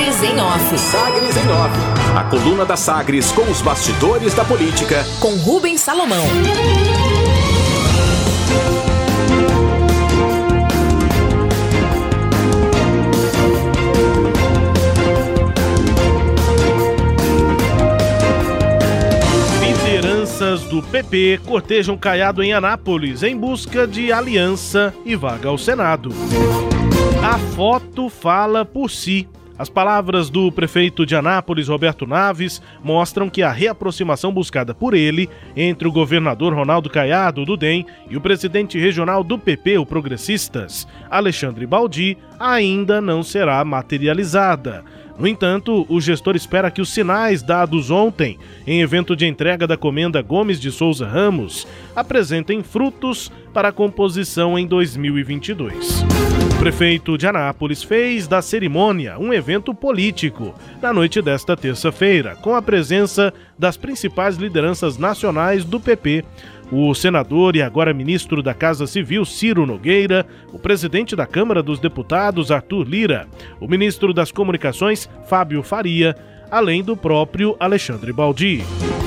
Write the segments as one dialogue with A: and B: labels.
A: Sagres em Off.
B: Sagres em Off. A coluna da Sagres com os bastidores da política.
A: Com Rubens Salomão.
C: Lideranças do PP cortejam Caiado em Anápolis em busca de aliança e vaga ao Senado. A foto fala por si. As palavras do prefeito de Anápolis, Roberto Naves, mostram que a reaproximação buscada por ele entre o governador Ronaldo Caiado, do DEM, e o presidente regional do PP, o Progressistas, Alexandre Baldi, ainda não será materializada. No entanto, o gestor espera que os sinais dados ontem, em evento de entrega da comenda Gomes de Souza Ramos, apresentem frutos para a composição em 2022. Prefeito de Anápolis fez da cerimônia um evento político na noite desta terça-feira, com a presença das principais lideranças nacionais do PP, o senador e agora ministro da Casa Civil Ciro Nogueira, o presidente da Câmara dos Deputados Arthur Lira, o ministro das Comunicações Fábio Faria, além do próprio Alexandre Baldi.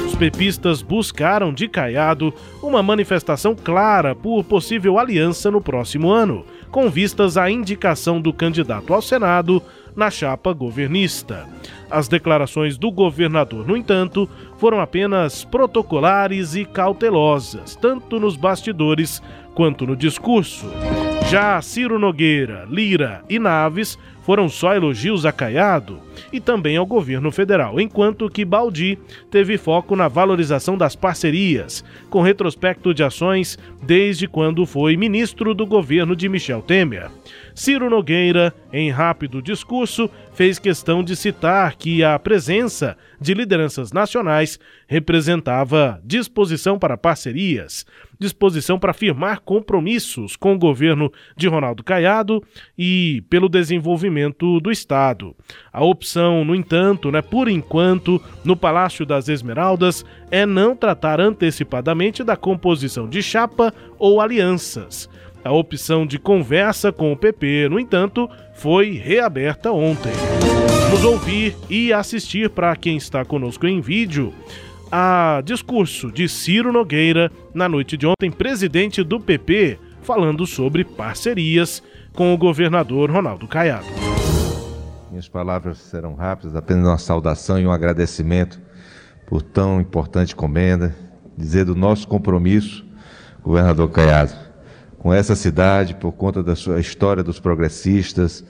C: Os pepistas buscaram de Caiado uma manifestação clara por possível aliança no próximo ano, com vistas à indicação do candidato ao Senado na chapa governista. As declarações do governador, no entanto, foram apenas protocolares e cautelosas, tanto nos bastidores quanto no discurso. Já Ciro Nogueira, Lira e Naves foram só elogios a Caiado e também ao governo federal, enquanto que Baldi teve foco na valorização das parcerias, com retrospecto de ações desde quando foi ministro do governo de Michel Temer. Ciro Nogueira, em rápido discurso, fez questão de citar que a presença de lideranças nacionais representava disposição para parcerias, disposição para firmar compromissos com o governo de Ronaldo Caiado e pelo desenvolvimento do Estado. A opção, no entanto, né, por enquanto, no Palácio das Esmeraldas, é não tratar antecipadamente da composição de chapa ou alianças. A opção de conversa com o PP, no entanto, foi reaberta ontem. Vamos ouvir e assistir para quem está conosco em vídeo a discurso de Ciro Nogueira na noite de ontem, presidente do PP, falando sobre parcerias com o governador Ronaldo Caiado.
D: Minhas palavras serão rápidas, apenas uma saudação e um agradecimento por tão importante comenda, dizer do nosso compromisso, governador Caiado, com essa cidade, por conta da sua história dos progressistas,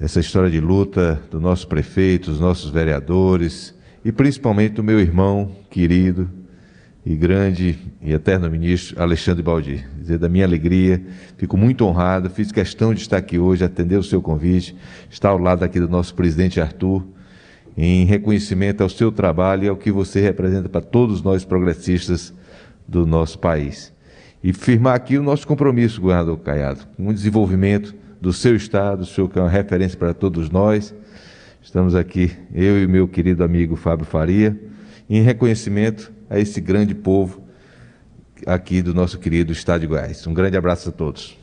D: essa história de luta do nosso prefeito, dos nossos vereadores, e principalmente do meu irmão querido e grande e eterno ministro Alexandre Baldi. Dizer da minha alegria, fico muito honrado, fiz questão de estar aqui hoje, atender o seu convite, estar ao lado aqui do nosso presidente Arthur, em reconhecimento ao seu trabalho e ao que você representa para todos nós progressistas do nosso país. E firmar aqui o nosso compromisso, governador Caiado, com o desenvolvimento do seu Estado, o senhor que é uma referência para todos nós, Estamos aqui, eu e meu querido amigo Fábio Faria, em reconhecimento a esse grande povo aqui do nosso querido Estado de Goiás. Um grande abraço a todos.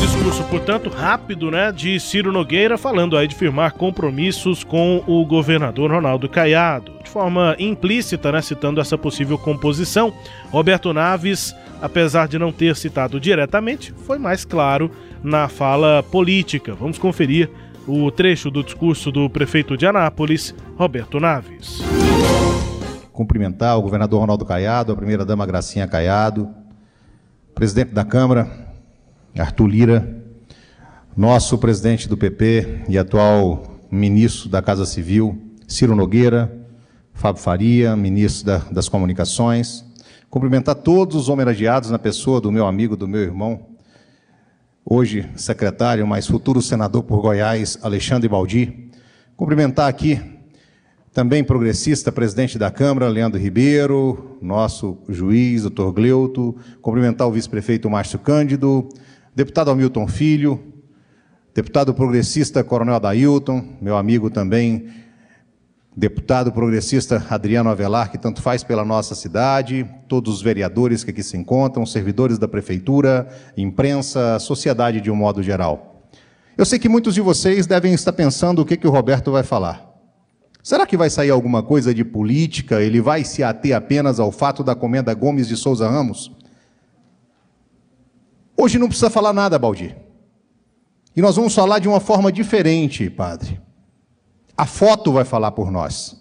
C: Discurso, portanto, rápido, né, de Ciro Nogueira, falando aí de firmar compromissos com o governador Ronaldo Caiado. De forma implícita, né, citando essa possível composição, Roberto Naves, apesar de não ter citado diretamente, foi mais claro na fala política. Vamos conferir o trecho do discurso do prefeito de Anápolis, Roberto Naves.
E: Cumprimentar o governador Ronaldo Caiado, a primeira-dama Gracinha Caiado, presidente da Câmara, Arthur Lira, nosso presidente do PP e atual ministro da Casa Civil, Ciro Nogueira, Fábio Faria, ministro da, das Comunicações. Cumprimentar todos os homenageados na pessoa do meu amigo, do meu irmão, hoje secretário, mas futuro senador por Goiás, Alexandre Baldi. Cumprimentar aqui também progressista, presidente da Câmara, Leandro Ribeiro, nosso juiz, doutor Gleuto, cumprimentar o vice-prefeito Márcio Cândido, deputado Hamilton Filho, deputado progressista Coronel Adailton, meu amigo também, deputado progressista Adriano Avelar, que tanto faz pela nossa cidade, todos os vereadores que aqui se encontram, servidores da prefeitura, imprensa, sociedade de um modo geral. Eu sei que muitos de vocês devem estar pensando o que, que o Roberto vai falar. Será que vai sair alguma coisa de política? Ele vai se ater apenas ao fato da comenda Gomes de Souza Ramos? Hoje não precisa falar nada, Baldi. E nós vamos falar de uma forma diferente, padre. A foto vai falar por nós.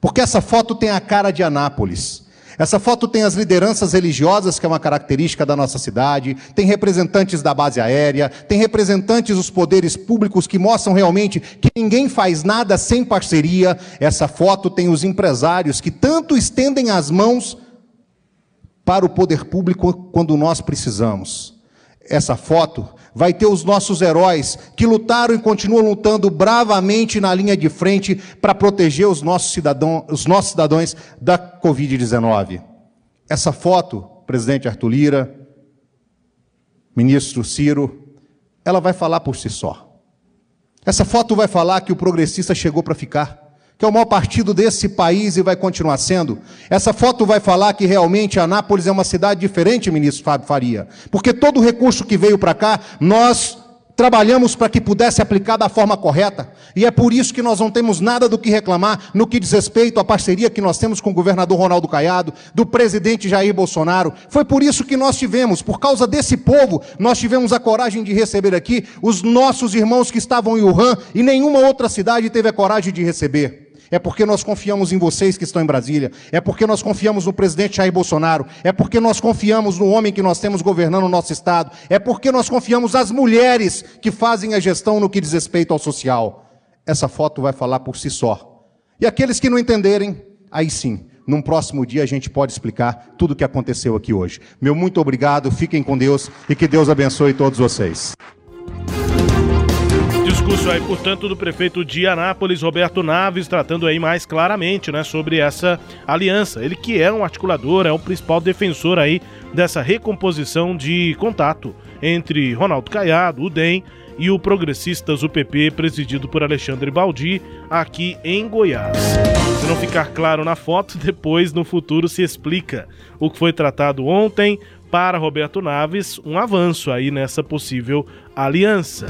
E: Porque essa foto tem a cara de Anápolis. Essa foto tem as lideranças religiosas, que é uma característica da nossa cidade, tem representantes da base aérea, tem representantes dos poderes públicos que mostram realmente que ninguém faz nada sem parceria. Essa foto tem os empresários que tanto estendem as mãos para o poder público quando nós precisamos. Essa foto vai ter os nossos heróis que lutaram e continuam lutando bravamente na linha de frente para proteger os nossos, cidadão, os nossos cidadãos da Covid-19. Essa foto, presidente Arthur Lira, ministro Ciro, ela vai falar por si só. Essa foto vai falar que o progressista chegou para ficar que é o maior partido desse país e vai continuar sendo. Essa foto vai falar que realmente Anápolis é uma cidade diferente, ministro Fábio Faria, porque todo o recurso que veio para cá, nós trabalhamos para que pudesse aplicar da forma correta, e é por isso que nós não temos nada do que reclamar no que diz respeito à parceria que nós temos com o governador Ronaldo Caiado, do presidente Jair Bolsonaro. Foi por isso que nós tivemos, por causa desse povo, nós tivemos a coragem de receber aqui os nossos irmãos que estavam em Wuhan e nenhuma outra cidade teve a coragem de receber. É porque nós confiamos em vocês que estão em Brasília. É porque nós confiamos no presidente Jair Bolsonaro. É porque nós confiamos no homem que nós temos governando o nosso Estado. É porque nós confiamos nas mulheres que fazem a gestão no que diz respeito ao social. Essa foto vai falar por si só. E aqueles que não entenderem, aí sim, num próximo dia a gente pode explicar tudo o que aconteceu aqui hoje. Meu muito obrigado, fiquem com Deus e que Deus abençoe todos vocês.
C: Discurso aí, portanto, do prefeito de Anápolis, Roberto Naves, tratando aí mais claramente, né, sobre essa aliança. Ele que é um articulador, é o principal defensor aí dessa recomposição de contato entre Ronaldo Caiado, o DEM e o Progressistas UPP, presidido por Alexandre Baldi, aqui em Goiás. Se não ficar claro na foto, depois no futuro se explica o que foi tratado ontem para Roberto Naves, um avanço aí nessa possível aliança.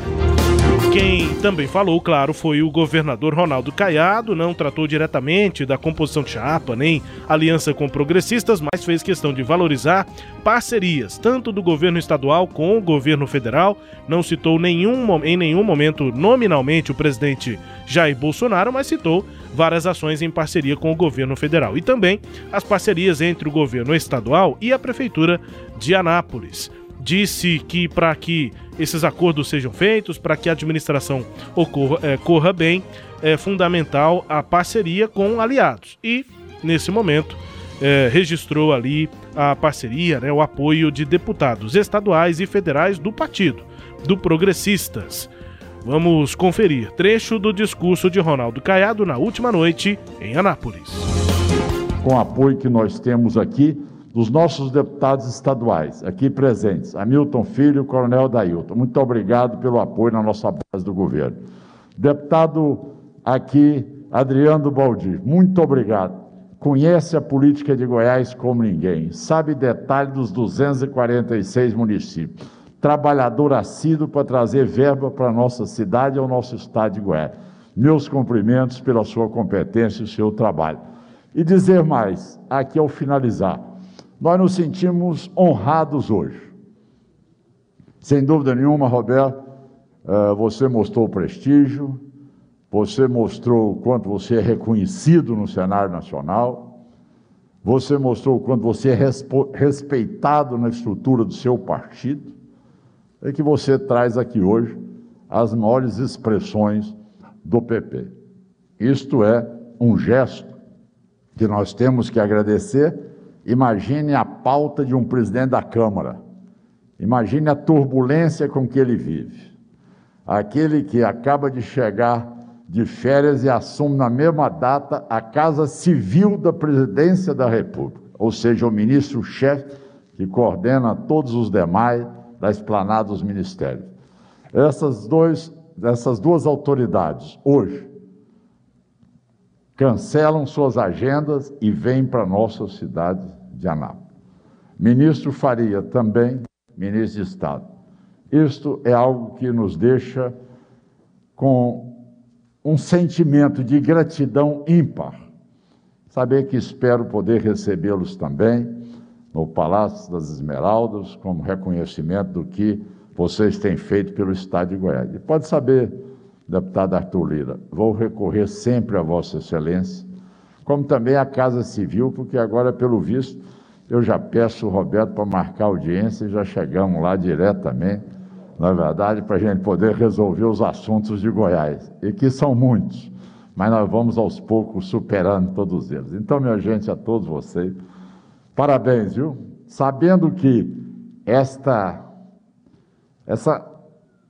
C: Quem também falou, claro, foi o governador Ronaldo Caiado, não tratou diretamente da composição de chapa, nem aliança com progressistas, mas fez questão de valorizar parcerias, tanto do governo estadual com o governo federal. Não citou nenhum, em nenhum momento nominalmente o presidente Jair Bolsonaro, mas citou várias ações em parceria com o governo federal. E também as parcerias entre o governo estadual e a prefeitura de Anápolis. Disse que para que esses acordos sejam feitos, para que a administração ocorra, é, corra bem, é fundamental a parceria com aliados. E, nesse momento, é, registrou ali a parceria, né, o apoio de deputados estaduais e federais do partido, do Progressistas. Vamos conferir trecho do discurso de Ronaldo Caiado na última noite em Anápolis.
F: Com o apoio que nós temos aqui, dos nossos deputados estaduais aqui presentes, Hamilton Filho e Coronel Dailton. Muito obrigado pelo apoio na nossa base do governo. Deputado aqui, Adriano Baldi, muito obrigado. Conhece a política de Goiás como ninguém, sabe detalhe dos 246 municípios. Trabalhador assíduo para trazer verba para a nossa cidade e ao nosso estado de Goiás. Meus cumprimentos pela sua competência e o seu trabalho. E dizer mais, aqui ao finalizar, nós nos sentimos honrados hoje. Sem dúvida nenhuma, Roberto, eh, você mostrou prestígio, você mostrou o quanto você é reconhecido no cenário nacional, você mostrou o quanto você é respeitado na estrutura do seu partido, e que você traz aqui hoje as maiores expressões do PP. Isto é um gesto que nós temos que agradecer Imagine a pauta de um presidente da Câmara. Imagine a turbulência com que ele vive. Aquele que acaba de chegar de férias e assume na mesma data a Casa Civil da Presidência da República, ou seja, o ministro-chefe que coordena todos os demais da esplanada dos ministérios. Essas, dois, essas duas autoridades, hoje, cancelam suas agendas e vêm para a nossa cidade de Anápolis. Ministro Faria também, ministro de Estado. Isto é algo que nos deixa com um sentimento de gratidão ímpar. Saber que espero poder recebê-los também no Palácio das Esmeraldas, como reconhecimento do que vocês têm feito pelo Estado de Goiás. E pode saber, deputado Arthur Lira, vou recorrer sempre a Vossa Excelência, como também à Casa Civil, porque agora, pelo visto, eu já peço o Roberto para marcar audiência e já chegamos lá diretamente, na verdade, para a gente poder resolver os assuntos de Goiás, e que são muitos, mas nós vamos aos poucos superando todos eles. Então, minha gente, a todos vocês, Parabéns, viu? Sabendo que esta essa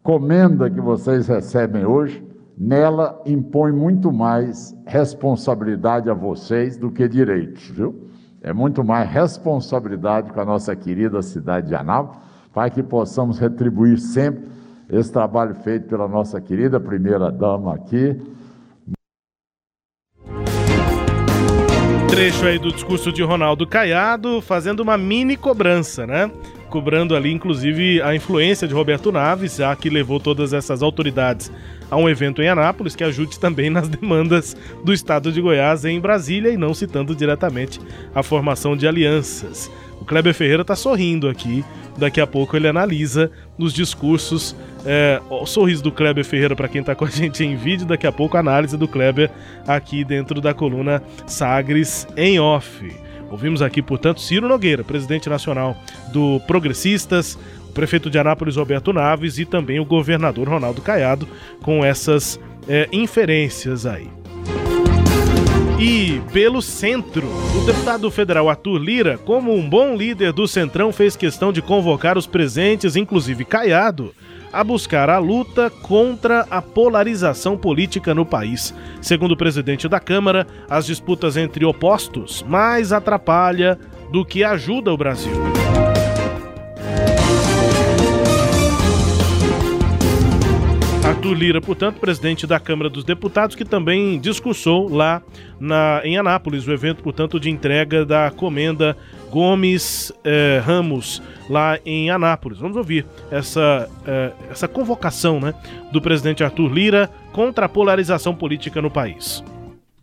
F: comenda que vocês recebem hoje, nela impõe muito mais responsabilidade a vocês do que direitos, viu? É muito mais responsabilidade com a nossa querida cidade de Anápolis, para que possamos retribuir sempre esse trabalho feito pela nossa querida primeira dama aqui,
C: trecho aí do discurso de Ronaldo Caiado fazendo uma mini cobrança, né? Cobrando ali, inclusive, a influência de Roberto Naves, já que levou todas essas autoridades a um evento em Anápolis que ajude também nas demandas do estado de Goiás em Brasília e não citando diretamente a formação de alianças. O Kleber Ferreira está sorrindo aqui, daqui a pouco ele analisa nos discursos é, o sorriso do Kleber Ferreira para quem está com a gente em vídeo, daqui a pouco a análise do Kleber aqui dentro da coluna Sagres em off. Ouvimos aqui, portanto, Ciro Nogueira, presidente nacional do Progressistas, o prefeito de Anápolis, Roberto Naves, e também o governador Ronaldo Caiado, com essas é, inferências aí. E pelo centro, o deputado federal Arthur Lira, como um bom líder do Centrão, fez questão de convocar os presentes, inclusive Caiado, a buscar a luta contra a polarização política no país. Segundo o presidente da Câmara, as disputas entre opostos mais atrapalha do que ajuda o Brasil. Arthur Lira, portanto, presidente da Câmara dos Deputados, que também discursou lá na, em Anápolis, o evento, portanto, de entrega da comenda Gomes eh, Ramos, lá em Anápolis. Vamos ouvir essa, eh, essa convocação né, do presidente Arthur Lira contra a polarização política no país.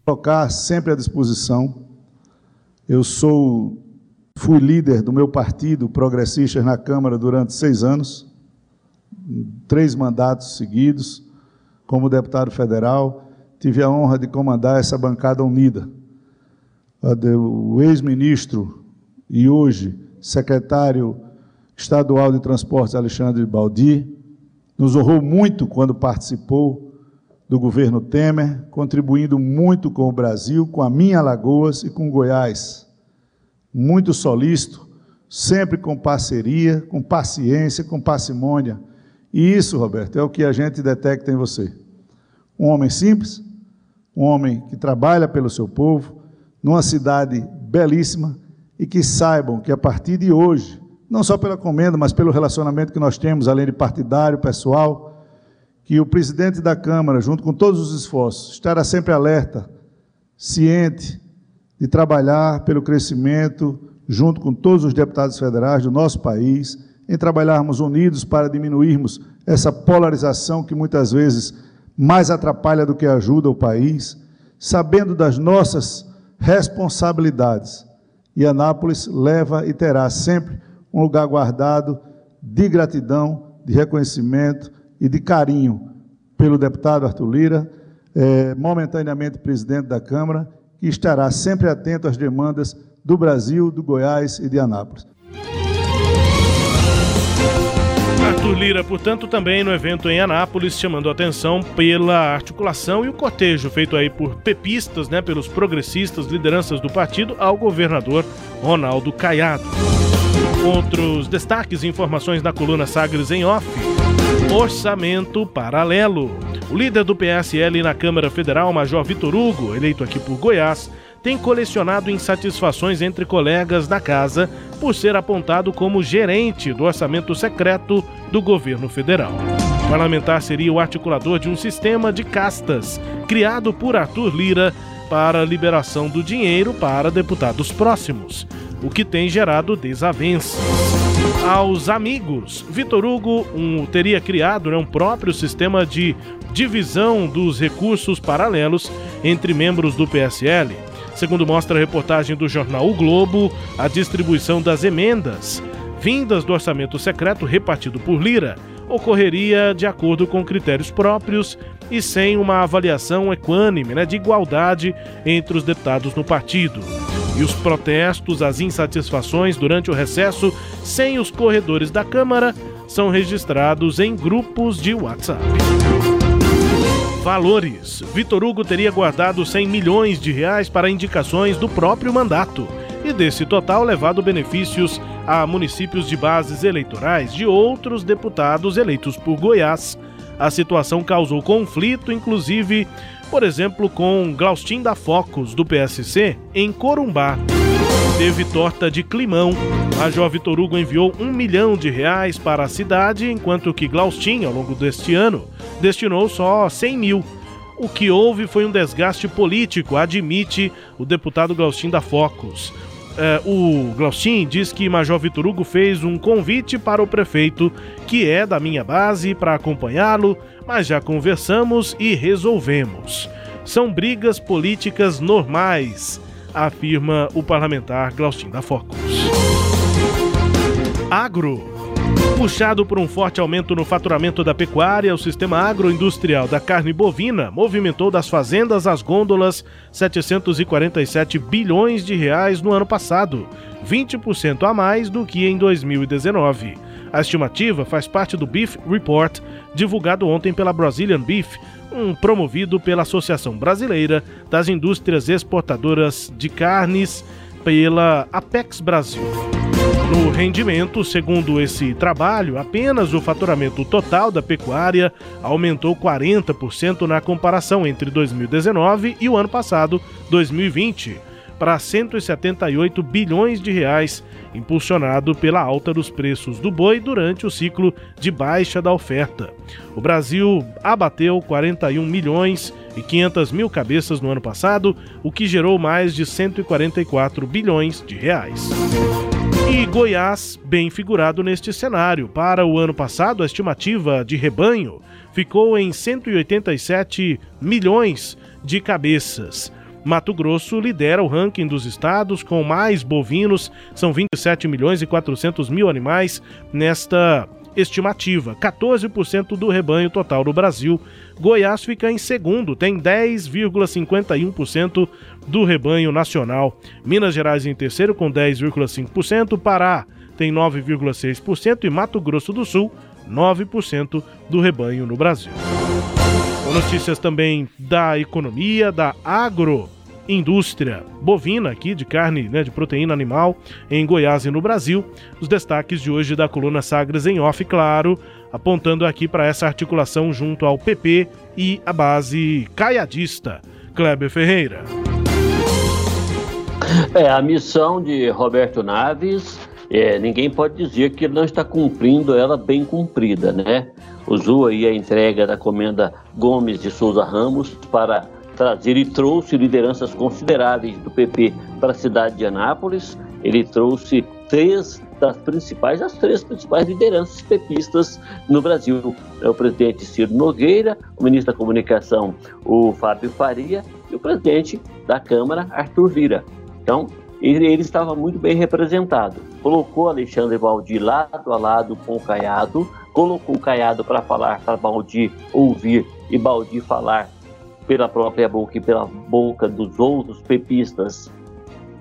G: Colocar sempre à disposição. Eu sou, fui líder do meu partido, Progressistas, na Câmara durante seis anos três mandatos seguidos como deputado federal. Tive a honra de comandar essa bancada unida. O ex-ministro e hoje secretário estadual de Transportes, Alexandre Baldi, nos honrou muito quando participou do governo Temer, contribuindo muito com o Brasil, com a minha Alagoas e com Goiás. Muito solícito, sempre com parceria, com paciência, com parcimônia e isso, Roberto, é o que a gente detecta em você. Um homem simples, um homem que trabalha pelo seu povo, numa cidade belíssima e que saibam que a partir de hoje, não só pela comenda, mas pelo relacionamento que nós temos, além de partidário, pessoal, que o presidente da Câmara, junto com todos os esforços, estará sempre alerta, ciente de trabalhar pelo crescimento, junto com todos os deputados federais do nosso país, em trabalharmos unidos para diminuirmos essa polarização que muitas vezes mais atrapalha do que ajuda o país, sabendo das nossas responsabilidades. E Anápolis leva e terá sempre um lugar guardado de gratidão, de reconhecimento e de carinho pelo deputado Arthur Lira, é, momentaneamente presidente da Câmara, que estará sempre atento às demandas do Brasil, do Goiás e de Anápolis.
C: Arthur Lira, portanto, também no evento em Anápolis, chamando atenção pela articulação e o cortejo feito aí por pepistas, né, pelos progressistas, lideranças do partido, ao governador Ronaldo Caiado. Outros destaques e informações na coluna Sagres em Off. Orçamento paralelo. O líder do PSL na Câmara Federal, Major Vitor Hugo, eleito aqui por Goiás, tem colecionado insatisfações entre colegas da casa por ser apontado como gerente do orçamento secreto do governo federal. O parlamentar seria o articulador de um sistema de castas criado por Arthur Lira para liberação do dinheiro para deputados próximos, o que tem gerado desavenças. aos amigos. Vitor Hugo um, teria criado né, um próprio sistema de divisão dos recursos paralelos entre membros do PSL. Segundo mostra a reportagem do jornal O Globo, a distribuição das emendas vindas do orçamento secreto repartido por Lira ocorreria de acordo com critérios próprios e sem uma avaliação equânime né, de igualdade entre os deputados no partido. E os protestos, as insatisfações durante o recesso sem os corredores da Câmara são registrados em grupos de WhatsApp. Valores: Vitor Hugo teria guardado 100 milhões de reais para indicações do próprio mandato e desse total levado benefícios a municípios de bases eleitorais de outros deputados eleitos por Goiás. A situação causou conflito, inclusive, por exemplo, com Glaustin da Focus, do PSC, em Corumbá. Teve torta de climão. Major Vitor Hugo enviou um milhão de reais para a cidade, enquanto que Glaustin, ao longo deste ano, destinou só 100 mil. O que houve foi um desgaste político, admite o deputado Glaustin da Focus é, o Glaustin diz que Major Vitor Hugo fez um convite para o prefeito, que é da minha base, para acompanhá-lo, mas já conversamos e resolvemos. São brigas políticas normais, afirma o parlamentar Glaustin da Focus. Agro Puxado por um forte aumento no faturamento da pecuária, o sistema agroindustrial da carne bovina movimentou das fazendas às gôndolas 747 bilhões de reais no ano passado, 20% a mais do que em 2019. A estimativa faz parte do Beef Report, divulgado ontem pela Brazilian Beef, um promovido pela Associação Brasileira das Indústrias Exportadoras de Carnes, pela Apex Brasil. No rendimento, segundo esse trabalho, apenas o faturamento total da pecuária aumentou 40% na comparação entre 2019 e o ano passado, 2020, para 178 bilhões de reais, impulsionado pela alta dos preços do boi durante o ciclo de baixa da oferta. O Brasil abateu 41 milhões e 500 mil cabeças no ano passado, o que gerou mais de 144 bilhões de reais. E Goiás, bem figurado neste cenário. Para o ano passado, a estimativa de rebanho ficou em 187 milhões de cabeças. Mato Grosso lidera o ranking dos estados com mais bovinos, são 27 milhões e 400 mil animais nesta estimativa, 14% do rebanho total do Brasil. Goiás fica em segundo, tem 10,51% do rebanho nacional. Minas Gerais em terceiro com 10,5%, Pará tem 9,6% e Mato Grosso do Sul 9% do rebanho no Brasil. Notícias também da economia, da agro indústria bovina aqui de carne, né, de proteína animal em Goiás e no Brasil. Os destaques de hoje da coluna Sagres em off, claro, apontando aqui para essa articulação junto ao PP e a base caiadista. Kleber Ferreira.
H: É, a missão de Roberto Naves, é, ninguém pode dizer que ele não está cumprindo ela bem cumprida, né? Usou aí a entrega da comenda Gomes de Souza Ramos para trazer e trouxe lideranças consideráveis do PP para a cidade de Anápolis. Ele trouxe três das principais, as três principais lideranças pepistas no Brasil. É o presidente Ciro Nogueira, o ministro da Comunicação, o Fábio Faria, e o presidente da Câmara, Arthur Vira. Então, ele, ele estava muito bem representado. Colocou Alexandre Baldi lado a lado com o Caiado, colocou o Caiado para falar, para Baldi ouvir e Baldi falar pela própria boca e pela boca dos outros pepistas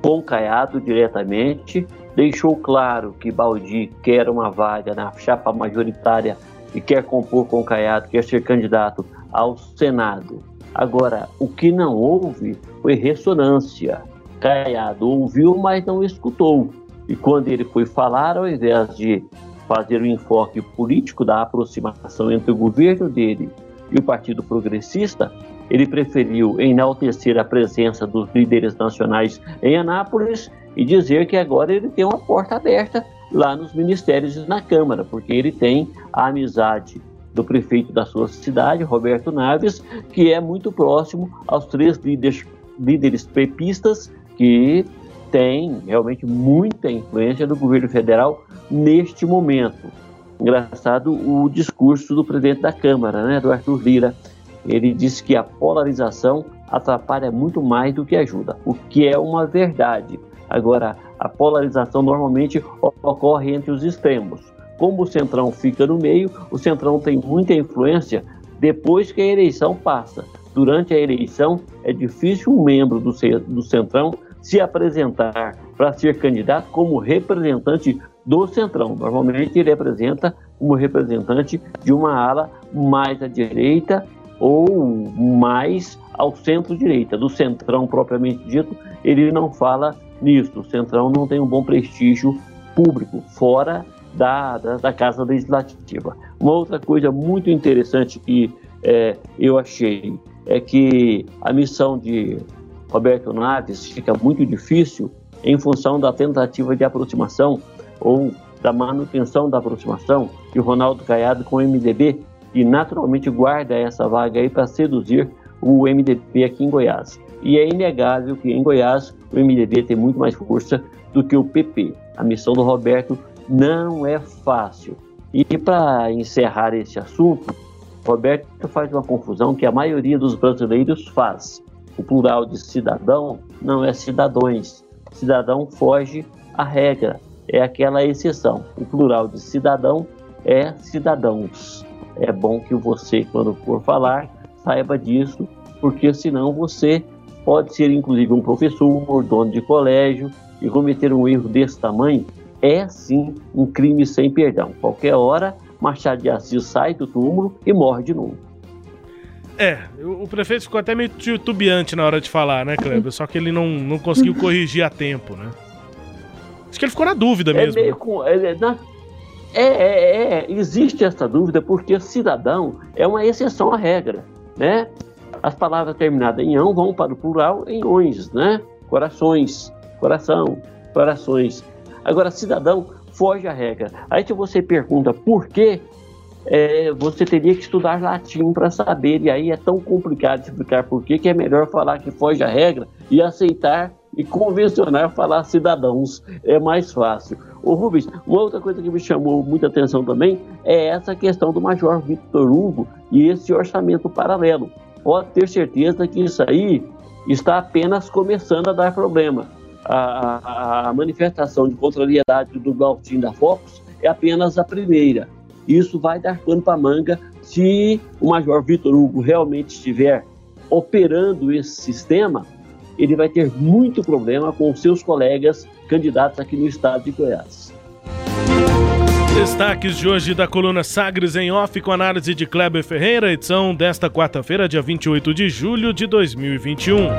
H: com Caiado diretamente, deixou claro que Baldi quer uma vaga na chapa majoritária e quer compor com Caiado, quer ser candidato ao Senado. Agora, o que não houve foi ressonância. Caiado ouviu, mas não escutou. E quando ele foi falar, ao invés de fazer o um enfoque político da aproximação entre o governo dele e o Partido Progressista, ele preferiu enaltecer a presença dos líderes nacionais em Anápolis e dizer que agora ele tem uma porta aberta lá nos ministérios e na Câmara, porque ele tem a amizade do prefeito da sua cidade, Roberto Naves, que é muito próximo aos três líderes, líderes pepistas que tem realmente muita influência do governo federal neste momento. Engraçado o discurso do presidente da Câmara, né, do Arthur Lira. Ele disse que a polarização atrapalha muito mais do que ajuda, o que é uma verdade. Agora, a polarização normalmente ocorre entre os extremos. Como o Centrão fica no meio, o Centrão tem muita influência depois que a eleição passa. Durante a eleição, é difícil um membro do, do Centrão se apresentar para ser candidato como representante do Centrão. Normalmente ele apresenta como representante de uma ala mais à direita ou mais ao centro-direita. Do Centrão propriamente dito, ele não fala nisso. O Centrão não tem um bom prestígio público, fora da, da, da Casa Legislativa. Uma outra coisa muito interessante que é, eu achei é que a missão de Roberto Naves fica muito difícil em função da tentativa de aproximação ou da manutenção da aproximação de Ronaldo Caiado com o MDB, que naturalmente guarda essa vaga aí para seduzir o MDB aqui em Goiás. E é inegável que em Goiás o MDB tem muito mais força do que o PP. A missão do Roberto não é fácil. E para encerrar esse assunto, Roberto faz uma confusão que a maioria dos brasileiros faz. O plural de cidadão não é cidadãos. Cidadão foge à regra, é aquela exceção. O plural de cidadão é cidadãos. É bom que você, quando for falar, saiba disso, porque senão você pode ser inclusive um professor, dono de colégio, e cometer um erro desse tamanho é sim um crime sem perdão. Qualquer hora, Machado de Assis sai do túmulo e morre de novo.
C: É, o prefeito ficou até meio titubeante na hora de falar, né, Kleber? Só que ele não, não conseguiu corrigir a tempo, né? Acho que ele ficou na dúvida é mesmo.
H: Meio com, é, é, é, é, existe essa dúvida porque cidadão é uma exceção à regra, né? As palavras terminadas em ão vão para o plural em ões, né? Corações, coração, corações. Agora, cidadão foge à regra. Aí se você pergunta por quê, é, você teria que estudar latim para saber, e aí é tão complicado explicar por quê, que é melhor falar que foge à regra e aceitar e convencionar falar cidadãos. É mais fácil. Rubens, uma outra coisa que me chamou muita atenção também é essa questão do Major Victor Hugo e esse orçamento paralelo. Pode ter certeza que isso aí está apenas começando a dar problema. A, a, a manifestação de contrariedade do Galtim da Focus é apenas a primeira. Isso vai dar pano para manga se o Major Vitor Hugo realmente estiver operando esse sistema ele vai ter muito problema com seus colegas candidatos aqui no estado de Goiás.
C: Destaques de hoje da coluna Sagres em Off com análise de Kleber Ferreira, edição desta quarta-feira, dia 28 de julho de 2021.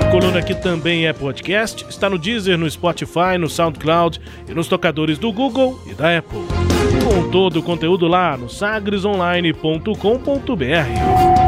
C: A coluna que também é podcast está no Deezer, no Spotify, no SoundCloud e nos tocadores do Google e da Apple. Com todo o conteúdo lá no sagresonline.com.br.